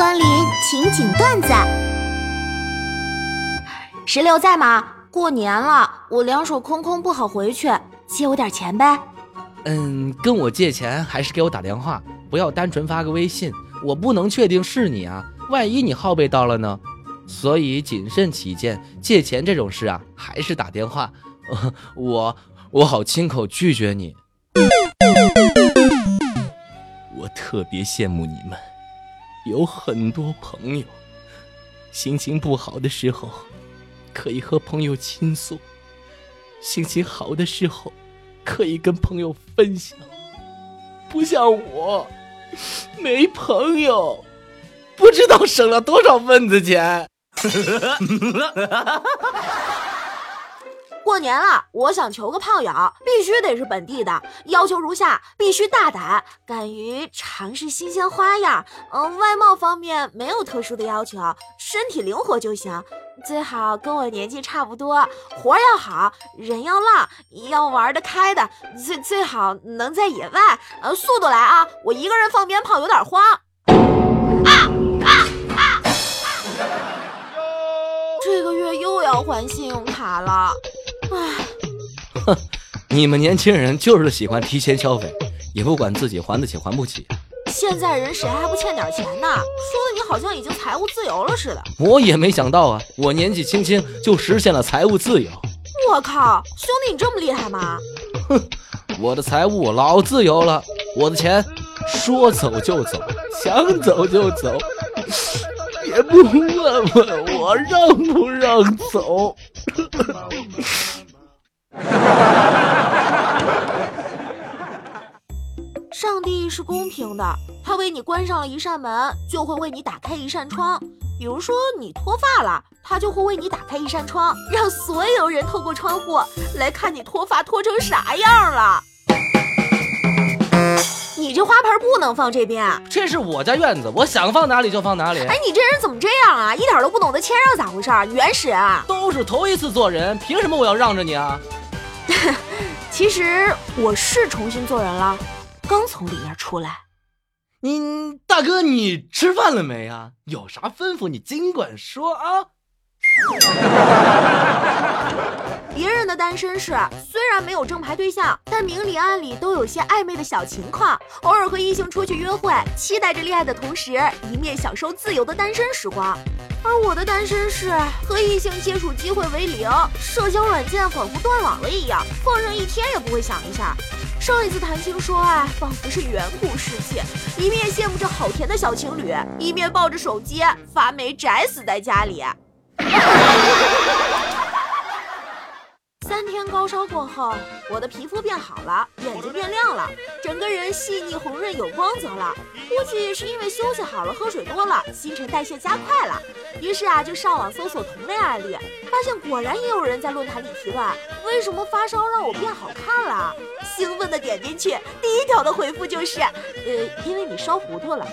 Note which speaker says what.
Speaker 1: 光临情景段子。石榴在吗？过年了，我两手空空不好回去，借我点钱呗。
Speaker 2: 嗯，跟我借钱还是给我打电话，不要单纯发个微信，我不能确定是你啊，万一你号被盗了呢？所以谨慎起见，借钱这种事啊，还是打电话。我我好亲口拒绝你。我特别羡慕你们，有很多朋友，心情不好的时候可以和朋友倾诉，心情好的时候可以跟朋友分享。不像我，没朋友，不知道省了多少份子钱。
Speaker 1: 过年了，我想求个炮友，必须得是本地的。要求如下：必须大胆，敢于尝试新鲜花样。嗯，外貌方面没有特殊的要求，身体灵活就行。最好跟我年纪差不多，活要好，人要浪，要玩得开的。最最好能在野外。呃，速度来啊！我一个人放鞭炮有点慌。啊啊啊！这个月又要还信用卡了。唉，
Speaker 2: 哼，你们年轻人就是喜欢提前消费，也不管自己还得起还不起。
Speaker 1: 现在人谁还不欠点钱呢？说的你好像已经财务自由了似的。
Speaker 2: 我也没想到啊，我年纪轻轻就实现了财务自由。
Speaker 1: 我靠，兄弟你这么厉害吗？
Speaker 2: 哼，我的财务老自由了，我的钱说走就走，想走就走，也不问问我让不让走。
Speaker 1: 上帝是公平的，他为你关上了一扇门，就会为你打开一扇窗。比如说你脱发了，他就会为你打开一扇窗，让所有人透过窗户来看你脱发脱成啥样了。你这花盆不能放这边，
Speaker 2: 这是我家院子，我想放哪里就放哪里。
Speaker 1: 哎，你这人怎么这样啊？一点都不懂得谦让咋回事？原始啊！
Speaker 2: 都是头一次做人，凭什么我要让着你啊？
Speaker 1: 其实我是重新做人了。刚从里面出来，
Speaker 2: 你大哥，你吃饭了没啊？有啥吩咐你尽管说啊。
Speaker 1: 别人的单身是虽然没有正牌对象，但明里暗里都有些暧昧的小情况，偶尔和异性出去约会，期待着恋爱的同时，一面享受自由的单身时光。而我的单身是和异性接触机会为零，社交软件仿佛断网了一样，放上一天也不会响一下。上一次谈情说爱，仿佛是远古世界，一面羡慕着好甜的小情侣，一面抱着手机发霉宅死在家里。三天高烧过后，我的皮肤变好了，眼睛变亮了，整个人细腻红润有光泽了。估计是因为休息好了，喝水多了，新陈代谢加快了。于是啊，就上网搜索同类案例，发现果然也有人在论坛里提问：为什么发烧让我变好看了？兴奋的点进去，第一条的回复就是：呃，因为你烧糊涂了。